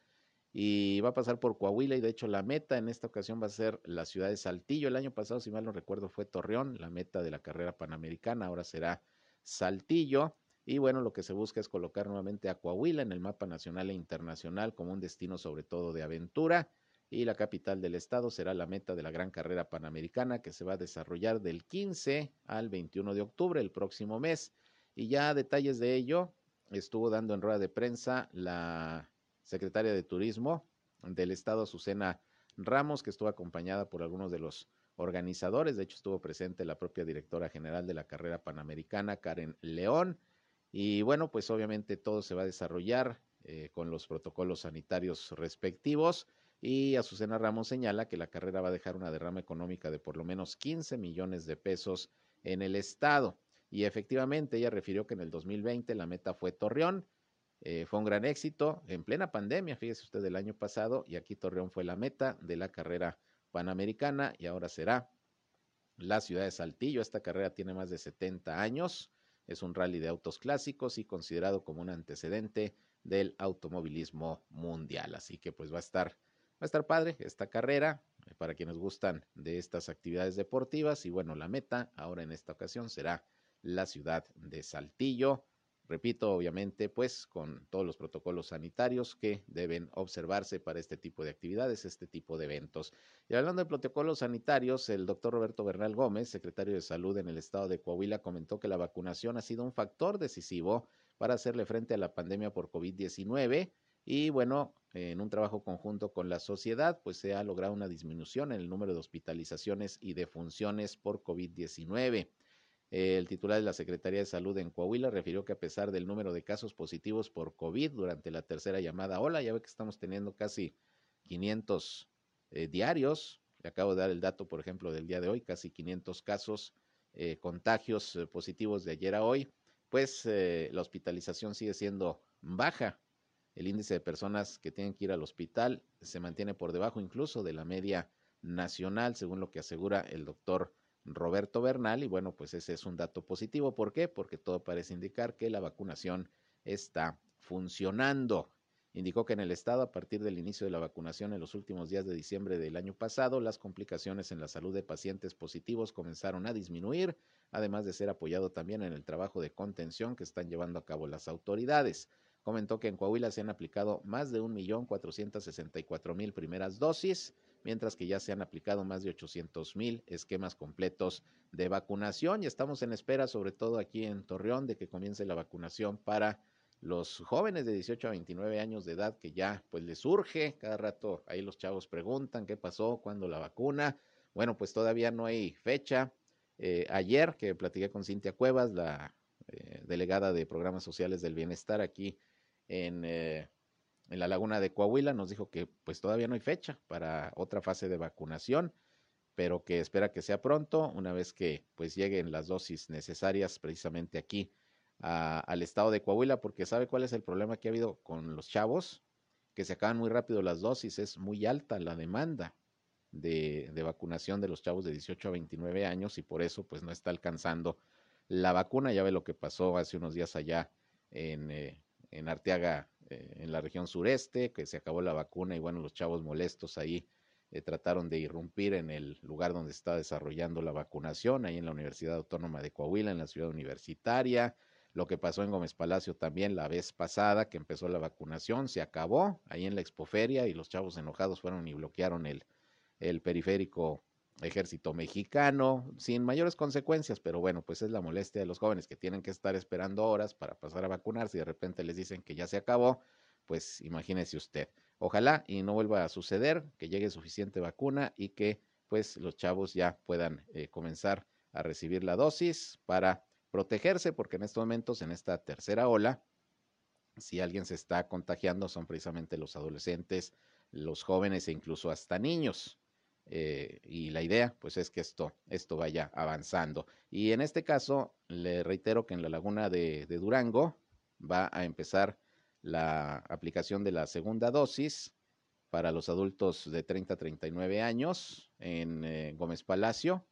Speaker 2: y va a pasar por Coahuila y de hecho la meta en esta ocasión va a ser la ciudad de Saltillo. El año pasado, si mal no recuerdo, fue Torreón, la meta de la carrera panamericana, ahora será Saltillo. Y bueno, lo que se busca es colocar nuevamente a Coahuila en el mapa nacional e internacional como un destino sobre todo de aventura. Y la capital del estado será la meta de la gran carrera panamericana que se va a desarrollar del 15 al 21 de octubre, el próximo mes. Y ya detalles de ello estuvo dando en rueda de prensa la secretaria de Turismo del estado, Azucena Ramos, que estuvo acompañada por algunos de los organizadores. De hecho, estuvo presente la propia directora general de la carrera panamericana, Karen León y bueno, pues obviamente todo se va a desarrollar eh, con los protocolos sanitarios respectivos. Y Azucena Ramos señala que la carrera va a dejar una derrama económica de por lo menos 15 millones de pesos en el estado. Y efectivamente, ella refirió que en el 2020 la meta fue Torreón. Eh, fue un gran éxito en plena pandemia, fíjese usted, del año pasado, y aquí Torreón fue la meta de la carrera panamericana y ahora será la ciudad de Saltillo. Esta carrera tiene más de 70 años es un rally de autos clásicos y considerado como un antecedente del automovilismo mundial. Así que pues va a estar, va a estar padre esta carrera eh, para quienes gustan de estas actividades deportivas. Y bueno, la meta ahora en esta ocasión será la ciudad de Saltillo. Repito, obviamente, pues con todos los protocolos sanitarios que deben observarse para este tipo de actividades, este tipo de eventos. Y hablando de protocolos sanitarios, el doctor Roberto Bernal Gómez, secretario de Salud en el estado de Coahuila, comentó que la vacunación ha sido un factor decisivo para hacerle frente a la pandemia por COVID-19. Y bueno, en un trabajo conjunto con la sociedad, pues se ha logrado una disminución en el número de hospitalizaciones y defunciones por COVID-19. El titular de la Secretaría de Salud en Coahuila refirió que a pesar del número de casos positivos por COVID durante la tercera llamada hola, ya ve que estamos teniendo casi 500 eh, diarios. Le acabo de dar el dato, por ejemplo, del día de hoy, casi 500 casos, eh, contagios eh, positivos de ayer a hoy. Pues la hospitalización sigue siendo baja. El índice de personas que tienen que ir al hospital se mantiene por debajo incluso de la media nacional, según lo que asegura el doctor Roberto Bernal y bueno, pues ese es un dato positivo. ¿Por qué? Porque todo parece indicar que la vacunación está funcionando. Indicó que en el estado, a partir del inicio de la vacunación en los últimos días de diciembre del año pasado, las complicaciones en la salud de pacientes positivos comenzaron a disminuir, además de ser apoyado también en el trabajo de contención que están llevando a cabo las autoridades. Comentó que en Coahuila se han aplicado más de 1.464.000 primeras dosis mientras que ya se han aplicado más de 800 mil esquemas completos de vacunación y estamos en espera, sobre todo aquí en Torreón, de que comience la vacunación para los jóvenes de 18 a 29 años de edad que ya pues les surge, cada rato ahí los chavos preguntan qué pasó, cuándo la vacuna. Bueno, pues todavía no hay fecha. Eh, ayer que platiqué con Cintia Cuevas, la eh, delegada de programas sociales del bienestar aquí en, eh, en la laguna de Coahuila, nos dijo que pues todavía no hay fecha para otra fase de vacunación, pero que espera que sea pronto, una vez que pues lleguen las dosis necesarias precisamente aquí al estado de Coahuila, porque sabe cuál es el problema que ha habido con los chavos, que se acaban muy rápido las dosis, es muy alta la demanda de, de vacunación de los chavos de 18 a 29 años y por eso pues no está alcanzando la vacuna, ya ve lo que pasó hace unos días allá en, eh, en Arteaga, eh, en la región sureste, que se acabó la vacuna y bueno, los chavos molestos ahí eh, trataron de irrumpir en el lugar donde está desarrollando la vacunación, ahí en la Universidad Autónoma de Coahuila, en la ciudad universitaria. Lo que pasó en Gómez Palacio también la vez pasada que empezó la vacunación, se acabó ahí en la expoferia y los chavos enojados fueron y bloquearon el, el periférico ejército mexicano, sin mayores consecuencias, pero bueno, pues es la molestia de los jóvenes que tienen que estar esperando horas para pasar a vacunarse y de repente les dicen que ya se acabó, pues imagínese usted. Ojalá y no vuelva a suceder, que llegue suficiente vacuna y que pues los chavos ya puedan eh, comenzar a recibir la dosis para protegerse, porque en estos momentos, en esta tercera ola, si alguien se está contagiando son precisamente los adolescentes, los jóvenes e incluso hasta niños. Eh, y la idea, pues, es que esto, esto vaya avanzando. Y en este caso, le reitero que en la laguna de, Durango va a empezar la aplicación de la segunda dosis para los adultos de 30 a 39 años en eh, Gómez Palacio.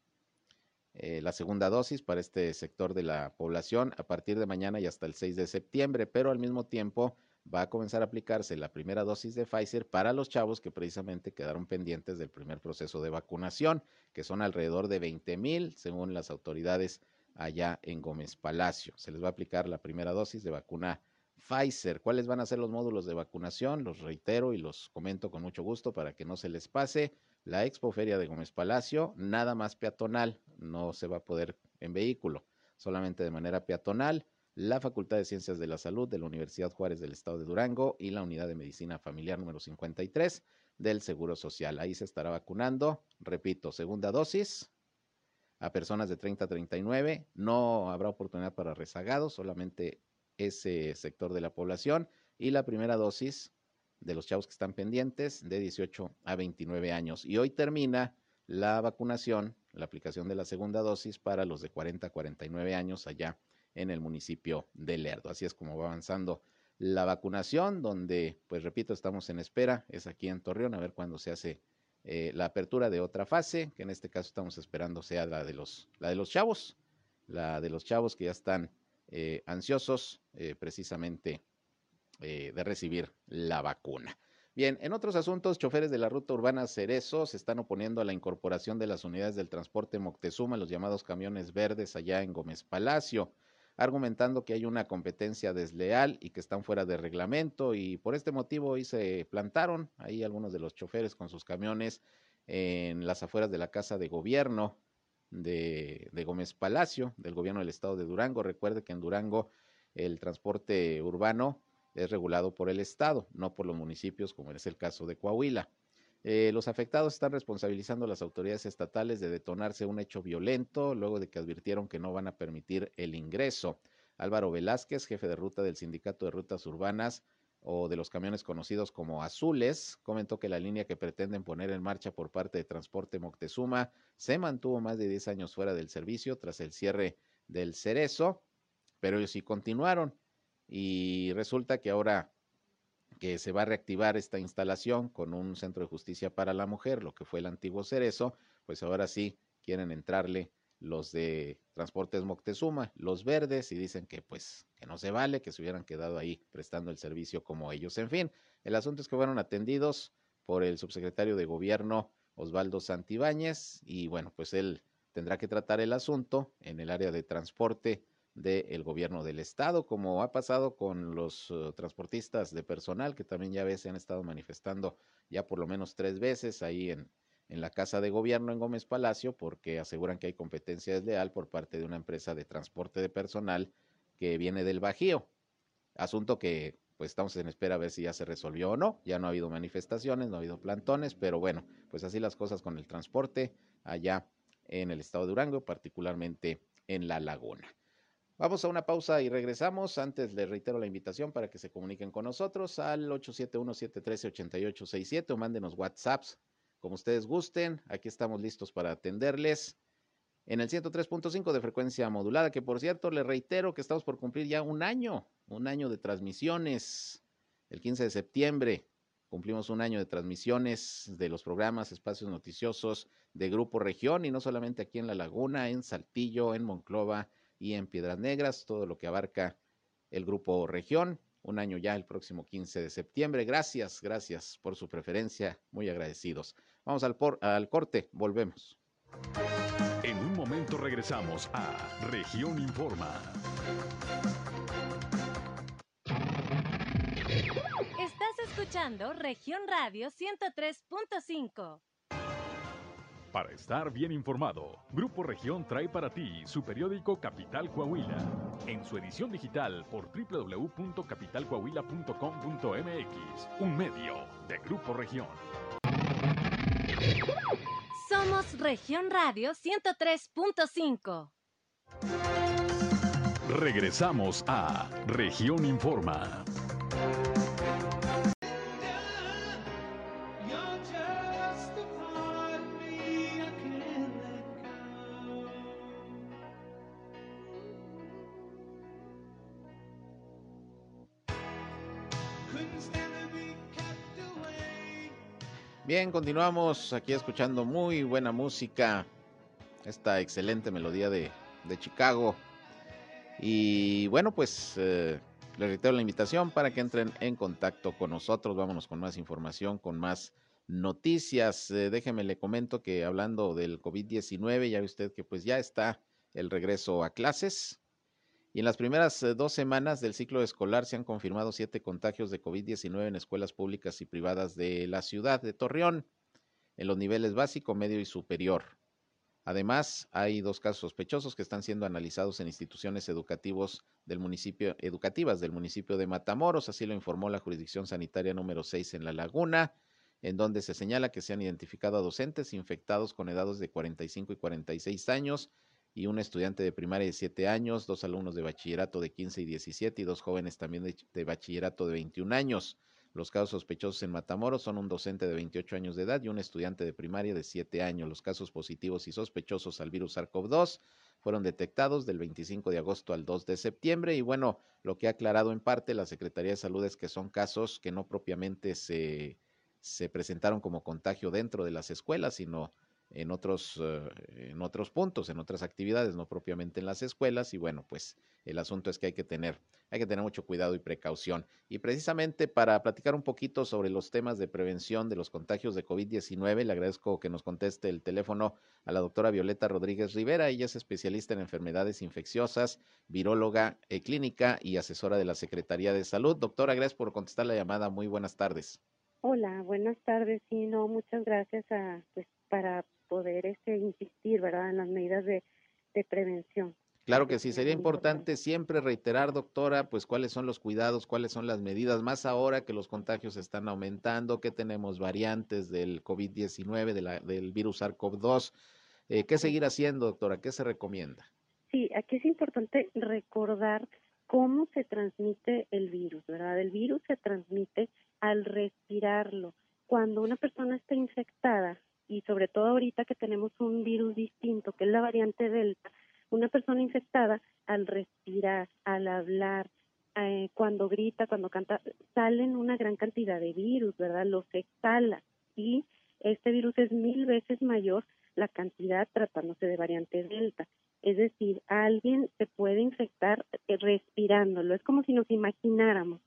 Speaker 2: Eh, la segunda dosis para este sector de la población a partir de mañana y hasta el 6 de septiembre, pero al mismo tiempo va a comenzar a aplicarse la primera dosis de Pfizer para los chavos que precisamente quedaron pendientes del primer proceso de vacunación, que son alrededor de 20 mil, según las autoridades allá en Gómez Palacio. Se les va a aplicar la primera dosis de vacuna Pfizer. ¿Cuáles van a ser los módulos de vacunación? Los reitero y los comento con mucho gusto para que no se les pase. La Expoferia de Gómez Palacio, nada más peatonal, no se va a poder en vehículo, solamente de manera peatonal la Facultad de Ciencias de la Salud de la Universidad Juárez del Estado de Durango y la Unidad de Medicina Familiar número 53 del Seguro Social. Ahí se estará vacunando, repito, segunda dosis a personas de 30 a 39. No habrá oportunidad para rezagados, solamente ese sector de la población. Y la primera dosis de los chavos que están pendientes de 18 a 29 años. Y hoy termina la vacunación, la aplicación de la segunda dosis para los de 40 a 49 años allá en el municipio de Lerdo. Así es como va avanzando la vacunación, donde, pues repito, estamos en espera, es aquí en Torreón, a ver cuándo se hace eh, la apertura de otra fase, que en este caso estamos esperando sea la de los, la de los chavos, la de los chavos que ya están eh, ansiosos eh, precisamente de recibir la vacuna. Bien, en otros asuntos, choferes de la ruta urbana Cerezo se están oponiendo a la incorporación de las unidades del transporte Moctezuma, los llamados camiones verdes allá en Gómez Palacio argumentando que hay una competencia desleal y que están fuera de reglamento y por este motivo hoy se plantaron ahí algunos de los choferes con sus camiones en las afueras de la casa de gobierno de, de Gómez Palacio, del gobierno del estado de Durango. Recuerde que en Durango el transporte urbano es regulado por el estado, no por los municipios como es el caso de Coahuila. Eh, los afectados están responsabilizando a las autoridades estatales de detonarse un hecho violento luego de que advirtieron que no van a permitir el ingreso. Álvaro Velázquez, jefe de ruta del Sindicato de Rutas Urbanas o de los camiones conocidos como azules, comentó que la línea que pretenden poner en marcha por parte de Transporte Moctezuma se mantuvo más de 10 años fuera del servicio tras el cierre del Cerezo, pero ellos sí continuaron y resulta que ahora que se va a reactivar esta instalación con un centro de justicia para la mujer, lo que fue el antiguo Cerezo, pues ahora sí quieren entrarle los de Transportes Moctezuma, los verdes, y dicen que pues que no se vale, que se hubieran quedado ahí prestando el servicio como ellos. En fin, el asunto es que fueron atendidos por el subsecretario de Gobierno Osvaldo Santibáñez y bueno, pues él tendrá que tratar el asunto en el área de transporte del gobierno del estado, como ha pasado con los uh, transportistas de personal, que también ya se han estado manifestando ya por lo menos tres veces ahí en, en la Casa de Gobierno en Gómez Palacio, porque aseguran que hay competencia desleal por parte de una empresa de transporte de personal que viene del Bajío. Asunto que pues estamos en espera a ver si ya se resolvió o no. Ya no ha habido manifestaciones, no ha habido plantones, pero bueno, pues así las cosas con el transporte allá en el estado de Durango, particularmente en la laguna. Vamos a una pausa y regresamos. Antes les reitero la invitación para que se comuniquen con nosotros al 871-713-8867 o mándenos WhatsApps como ustedes gusten. Aquí estamos listos para atenderles en el 103.5 de frecuencia modulada, que por cierto les reitero que estamos por cumplir ya un año, un año de transmisiones. El 15 de septiembre cumplimos un año de transmisiones de los programas, espacios noticiosos de Grupo Región y no solamente aquí en La Laguna, en Saltillo, en Monclova y en Piedras Negras, todo lo que abarca el grupo región. Un año ya el próximo 15 de septiembre. Gracias, gracias por su preferencia. Muy agradecidos. Vamos al, por, al corte, volvemos.
Speaker 1: En un momento regresamos a Región Informa.
Speaker 6: Estás escuchando Región Radio 103.5.
Speaker 1: para estar bien informado. Grupo Región trae para ti su periódico Capital Coahuila. En su edición digital por www.capitalcoahuila.com.mx. Un medio de Grupo Región.
Speaker 6: Somos Región Radio 103.5.
Speaker 1: Regresamos a Región Informa.
Speaker 2: Bien, continuamos aquí escuchando muy buena música. Esta excelente melodía de, de Chicago. Y bueno, pues eh, les reitero la invitación para que entren en contacto con nosotros. Vámonos con más información, con más noticias. Eh, déjeme le comento que hablando del COVID-19, ya ve usted que pues ya está el regreso a clases. Y en las primeras eh, dos semanas del ciclo escolar se han confirmado siete contagios de COVID-19 en escuelas públicas y privadas de la ciudad de Torreón, en los niveles básico, medio y superior. Además, hay dos casos sospechosos que están siendo analizados en instituciones educativos del municipio, educativas del municipio de Matamoros, así lo informó la jurisdicción sanitaria número 6 en La Laguna, en donde se señala que se han identificado a docentes infectados con edades de 45 y 46 años y un estudiante de primaria de 7 años, dos alumnos de bachillerato de 15 y 17 y dos jóvenes también de, bachillerato de 21 años. Los casos sospechosos en Matamoros son un docente de 28 años de edad y un estudiante de primaria de 7 años. Los casos positivos y sospechosos al virus SARS-CoV-2 fueron detectados del 25 de agosto al 2 de septiembre y bueno, lo que ha aclarado en parte la Secretaría de Salud es que son casos que no propiamente se, se presentaron como contagio dentro de las escuelas, sino en otros, uh, en otros puntos, en otras actividades, no propiamente en las escuelas. Y bueno, pues el asunto es que hay que tener, hay que tener mucho cuidado y precaución. Y precisamente para platicar un poquito sobre los temas de prevención de los contagios de COVID-19, le agradezco que nos conteste el teléfono a la doctora Violeta Rodríguez Rivera. Ella es especialista en enfermedades infecciosas, viróloga eh, clínica y asesora de la Secretaría de Salud. Doctora, gracias por contestar la llamada. Muy buenas tardes.
Speaker 8: Hola, buenas tardes. Sí, no, muchas gracias a, pues, para poder este, insistir, ¿verdad?, en las medidas de, de prevención.
Speaker 2: Claro que sí, sería importante siempre reiterar, doctora, pues cuáles son los cuidados, cuáles son las medidas, más ahora que los contagios están aumentando, que tenemos variantes del COVID-19, de del virus SARS-CoV-2. Eh, ¿Qué seguir haciendo, doctora? ¿Qué se recomienda?
Speaker 8: Sí, aquí es importante recordar cómo se transmite el virus, ¿verdad? El virus se transmite al respirarlo. Cuando una persona está infectada, y sobre todo ahorita que tenemos un virus distinto, que es la variante Delta, una persona infectada al respirar, al hablar, eh, cuando grita, cuando canta, salen una gran cantidad de virus, ¿verdad? Los exhala y este virus es mil veces mayor la cantidad tratándose de variante Delta. Es decir, alguien se puede infectar eh, respirándolo. Es como si nos imagináramos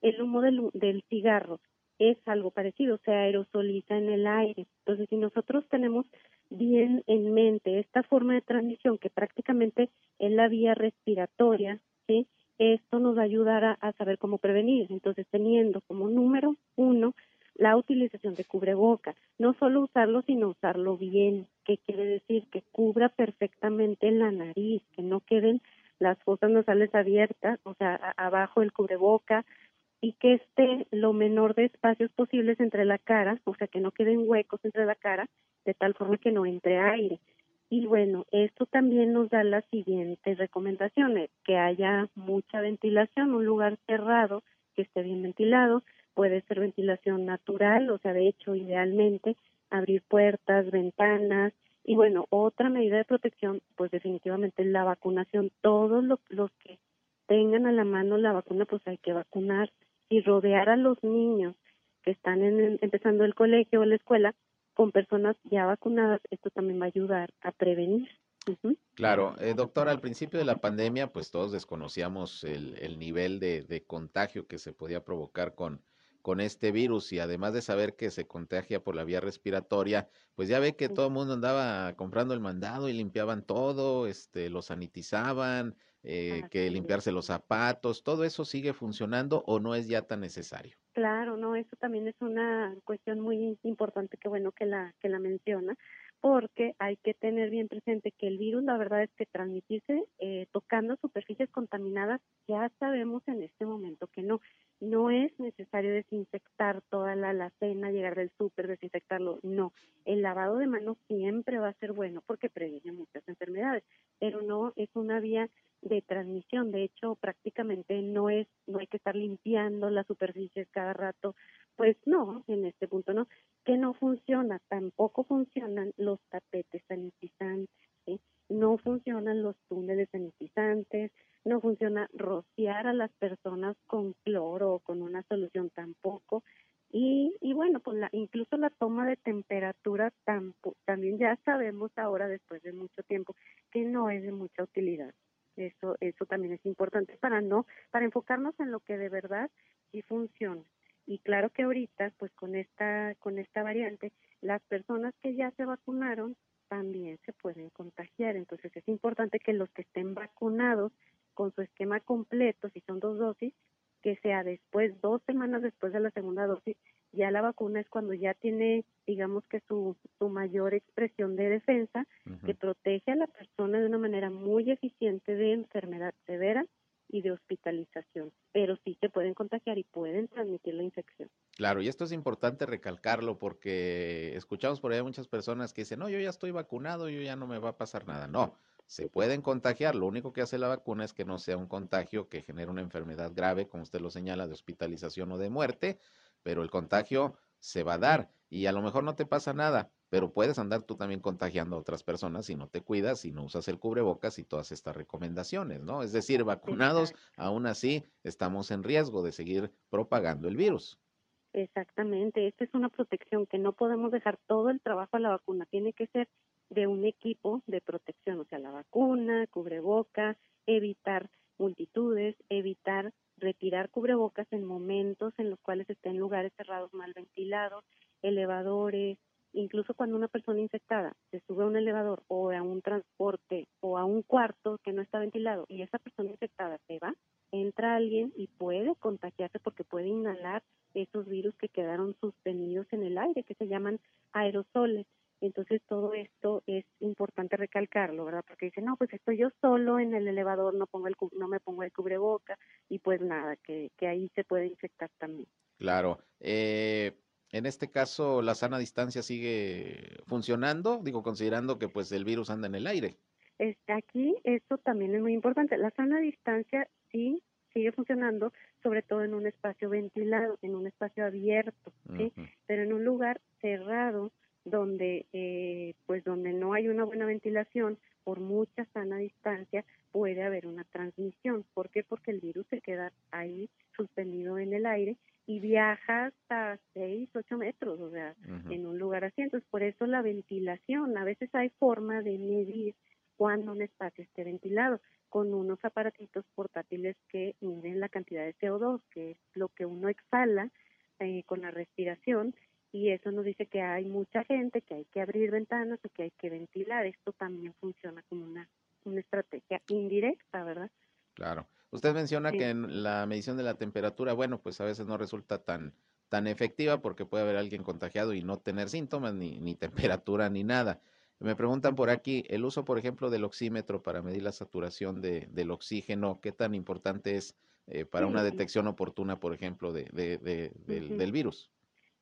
Speaker 8: el humo del, del cigarro es algo parecido, se aerosoliza en el aire. Entonces, si nosotros tenemos bien en mente esta forma de transmisión que prácticamente es la vía respiratoria, ¿sí? esto nos va a ayudar a, saber cómo prevenir. Entonces, teniendo como número uno la utilización de cubreboca, no solo usarlo, sino usarlo bien, que quiere decir que cubra perfectamente la nariz, que no queden las fosas nasales abiertas, o sea, abajo el cubreboca, y que esté lo menor de espacios posibles entre la cara, o sea, que no queden huecos entre la cara, de tal forma que no entre aire. Y bueno, esto también nos da las siguientes recomendaciones, que haya mucha ventilación, un lugar cerrado que esté bien ventilado, puede ser ventilación natural, o sea, de hecho, idealmente, abrir puertas, ventanas, y bueno, otra medida de protección, pues definitivamente la vacunación. Todos los, los que tengan a la mano la vacuna, pues hay que vacunar y rodear a los niños que están en, empezando el colegio o la escuela con personas ya vacunadas, esto también va a ayudar a prevenir. Uh -huh.
Speaker 2: Claro, eh, doctora, al principio de la pandemia, pues todos desconocíamos el, el nivel de, de, contagio que se podía provocar con, con este virus y además de saber que se contagia por la vía respiratoria, pues ya ve que todo el mundo andaba comprando el mandado y limpiaban todo, este, lo sanitizaban, eh, ah, que limpiarse los zapatos, ¿todo eso sigue funcionando o no es ya tan necesario?
Speaker 8: Claro, no, eso también es una cuestión muy importante que bueno que la que la menciona, porque hay que tener bien presente que el virus, la verdad es que transmitirse eh, tocando superficies contaminadas, ya sabemos en este momento que no. No es necesario desinfectar toda la alacena, llegar del súper, desinfectarlo. No, el lavado de manos siempre va a ser bueno porque previene muchas enfermedades, pero no es una vía de transmisión. De hecho, prácticamente no es, no hay que estar limpiando las superficies cada rato. Pues no, en este punto no. Que no funciona, tampoco funcionan los tapetes sanitizantes, no funcionan los túneles sanitizantes, no funciona rociar a las personas con cloro o con una solución tampoco. Y, y bueno, pues la, incluso la toma de temperatura también ya sabemos ahora, después de mucho tiempo, que no es de mucha utilidad. Eso, eso también es importante para no, para enfocarnos en lo que de verdad sí funciona. Y claro que ahorita, pues con esta, con esta variante, las personas que ya se vacunaron también se pueden contagiar. Entonces es importante que los que estén vacunados con su esquema completo, si son dos dosis, que sea después, dos semanas después de la segunda dosis, ya la vacuna es cuando ya tiene, digamos que su, su mayor expresión de defensa, que protege a la persona de una manera muy eficiente de enfermedad severa y de hospitalización, pero sí se pueden contagiar y pueden transmitir la infección.
Speaker 2: Claro, y esto es importante recalcarlo porque escuchamos por ahí muchas personas que dicen, no, yo ya estoy vacunado, yo ya no me va a pasar nada. No, se pueden contagiar, lo único que hace la vacuna es que no sea un contagio que genere una enfermedad grave, como usted lo señala, de hospitalización o de muerte, pero el contagio se va a dar y a lo mejor no te pasa nada, pero puedes andar tú también contagiando a otras personas si no te cuidas, si no usas el cubrebocas y todas estas recomendaciones, ¿no? Es decir, vacunados, aún así estamos en riesgo de seguir propagando el virus.
Speaker 8: Exactamente, esta es una protección que no podemos dejar todo el trabajo a la vacuna, tiene que ser de un equipo de protección, o sea, la vacuna, cubrebocas, evitar multitudes, evitar retirar cubrebocas en momentos en los cuales estén lugares cerrados mal ventilados, elevadores, incluso cuando una persona infectada se sube a un elevador o a un transporte o a un cuarto que no está ventilado y esa persona infectada se va, entra alguien y puede contagiarse porque puede inhalar esos virus que quedaron sostenidos en el aire, que se llaman aerosoles. Entonces todo esto es importante recalcarlo, ¿verdad? Porque dicen, no, pues estoy yo solo en el elevador, no pongo el no me pongo el cubreboca y pues nada, que, que ahí se puede infectar también.
Speaker 2: Claro. Eh, en este caso, la sana distancia sigue funcionando, digo, considerando que pues el virus anda en el aire.
Speaker 8: aquí esto también es muy importante. La sana distancia sí sigue funcionando, sobre todo en un espacio ventilado, en un espacio abierto, ¿sí? Pero en un lugar cerrado donde eh, pues donde no hay una buena ventilación por mucha sana distancia puede haber una transmisión. ¿Por qué? Porque el virus se queda ahí suspendido en el aire y viaja hasta 6, 8 metros, o sea, en un lugar así. Entonces, por eso la ventilación, a veces hay forma de medir cuando un espacio esté ventilado con unos aparatitos portátiles que miden la cantidad de CO2, que es lo que uno exhala eh, con la respiración, y eso nos dice que hay mucha gente, que hay que abrir ventanas y que hay que ventilar. Esto también funciona como una, una estrategia indirecta, ¿verdad?
Speaker 2: Claro. Usted menciona que en la medición de la temperatura, bueno, pues a veces no resulta tan, tan efectiva porque puede haber alguien contagiado y no tener síntomas, ni, ni temperatura, ni nada. Me preguntan por aquí, el uso, por ejemplo, del oxímetro para medir la saturación de, del oxígeno, ¿qué tan importante es eh, para una detección oportuna, por ejemplo, de, de, del, del, virus?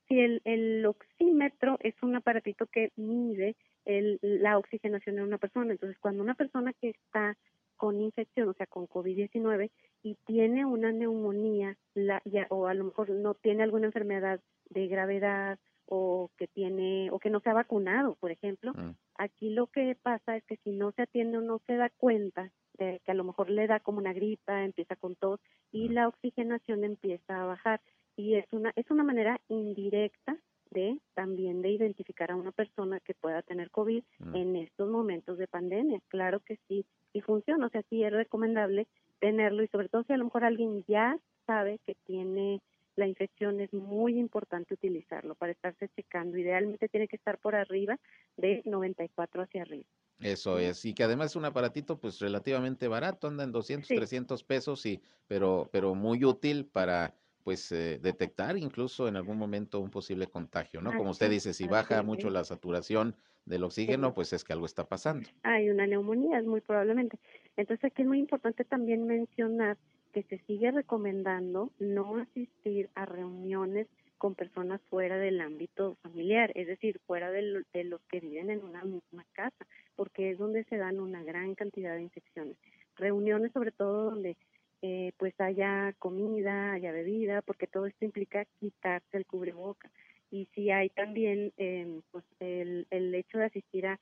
Speaker 8: Sí, el, el, oxímetro es un aparatito que mide el, la oxigenación de una persona. Entonces, cuando una persona que está con infección, o sea, con COVID-19 y tiene una neumonía la, ya, o a lo mejor no tiene alguna enfermedad de gravedad o que tiene o que no se ha vacunado, por ejemplo, mm. aquí lo que pasa es que si no se atiende o no se da cuenta de que a lo mejor le da como una gripa, empieza con tos y mm. la oxigenación empieza a bajar y es una es una manera indirecta de también de identificar a una persona que pueda tener COVID mm. en estos momentos de pandemia. Claro que sí, y funciona, o sea, sí es recomendable tenerlo y sobre todo si a lo mejor alguien ya sabe que tiene la infección es muy importante utilizarlo para estarse checando. Idealmente tiene que estar por arriba de 94 hacia arriba.
Speaker 2: Eso es, y que además es un aparatito pues relativamente barato, anda en 200, 300 pesos, y, pero, pero muy útil para pues eh, detectar incluso en algún momento un posible contagio, ¿no? Como usted dice, si baja mucho la saturación del oxígeno, pues es que algo está pasando.
Speaker 8: Hay una neumonía, es muy probablemente. Entonces aquí es muy importante también mencionar que se sigue recomendando no asistir a reuniones con personas fuera del ámbito familiar, es decir, fuera de, lo- de los que viven en una misma casa, porque es donde se dan una gran cantidad de infecciones. Reuniones sobre todo donde eh, pues haya comida, haya bebida, porque todo esto implica quitarse el cubreboca. Y si hay también eh, pues el, el hecho de asistir a,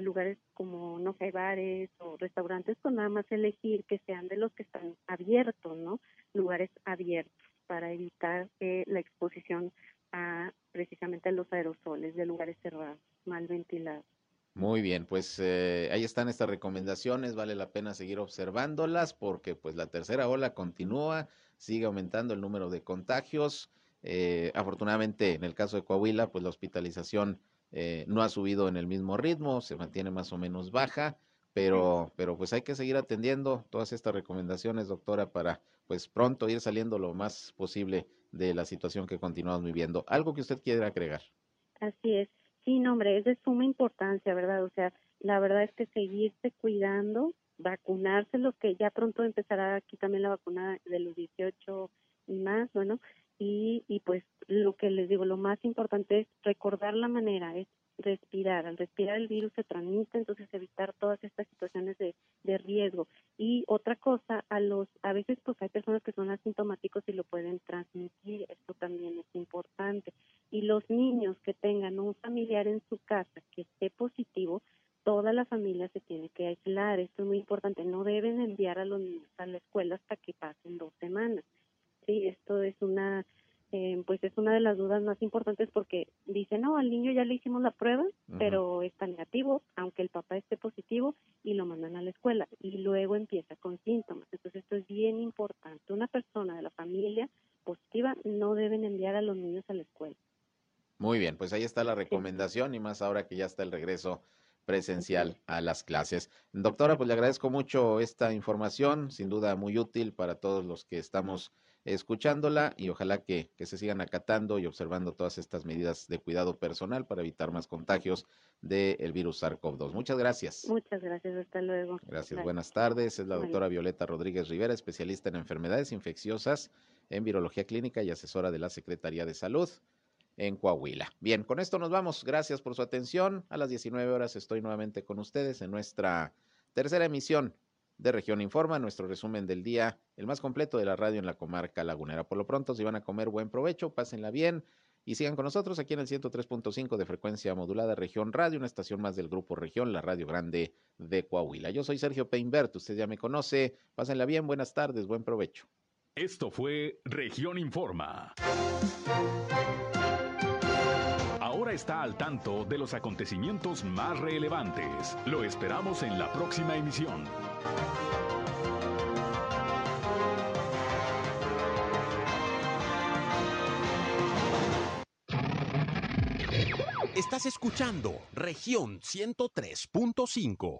Speaker 8: lugares como, no sé, bares o restaurantes, con nada más elegir que sean de los que están abiertos, ¿no? Lugares abiertos para evitar la exposición a precisamente a los aerosoles de lugares cerrados, mal ventilados.
Speaker 2: Muy bien, pues eh, ahí están estas recomendaciones, vale la pena seguir observándolas porque pues la tercera ola continúa, sigue aumentando el número de contagios. Eh, afortunadamente, en el caso de Coahuila, pues la hospitalización eh, no ha subido en el mismo ritmo, se mantiene más o menos baja, pero, pero pues hay que seguir atendiendo todas estas recomendaciones, doctora, para pues pronto ir saliendo lo más posible de la situación que continuamos viviendo. ¿Algo que usted quiera agregar?
Speaker 8: Así es. Sí, no, hombre, es de suma importancia, ¿verdad? O sea, la verdad es que seguirse cuidando, vacunarse, los que ya pronto empezará aquí también la vacuna de los 18 y más, bueno, y, y pues lo que les digo, lo más importante es recordar la manera, es respirar. Al respirar el virus se transmite, entonces evitar todas estas situaciones de, de riesgo. Y otra cosa, a los a veces pues hay personas que son asintomáticos y lo pueden transmitir, esto también es importante. Y los niños que tengan un familiar en su casa que esté positivo, toda la familia se tiene que aislar, esto es muy importante, no deben enviar a los niños a la escuela hasta que pasen dos semanas. Sí, esto es una eh, pues es una de las dudas más importantes porque dice, no, al niño ya le hicimos la prueba, pero está negativo, aunque el papá esté positivo, y lo mandan a la escuela. Y luego empieza con síntomas. Entonces, esto es bien importante. Una persona de la familia positiva no deben enviar a los niños a la escuela.
Speaker 2: Muy bien, pues ahí está la recomendación y más ahora que ya está el regreso presencial a las clases. Doctora, pues le agradezco mucho esta información, sin duda muy útil para todos los que estamos escuchándola y ojalá que, que se sigan acatando y observando todas estas medidas de cuidado personal para evitar más contagios del virus SARS-CoV-2. Muchas gracias.
Speaker 8: Muchas gracias, hasta luego.
Speaker 2: Gracias, buenas tardes. Es la doctora Violeta Rodríguez Rivera, especialista en enfermedades infecciosas en virología clínica y asesora de la Secretaría de Salud en Coahuila. Bien, con esto nos vamos. Gracias por su atención. A las 19 horas estoy nuevamente con ustedes en nuestra tercera emisión de Región Informa, nuestro resumen del día, el más completo de la radio en la comarca lagunera. Por lo pronto, si van a comer, buen provecho, pásenla bien y sigan con nosotros aquí en el 103.5 de frecuencia modulada Región Radio, una estación más del Grupo Región, la Radio Grande de Coahuila. Yo soy Sergio Peinbert, usted ya me conoce. Pásenla bien, buenas tardes, buen provecho.
Speaker 1: Esto fue Región Informa. Está al tanto de los acontecimientos más relevantes. Lo esperamos en la próxima emisión.
Speaker 7: Estás escuchando región 103.5.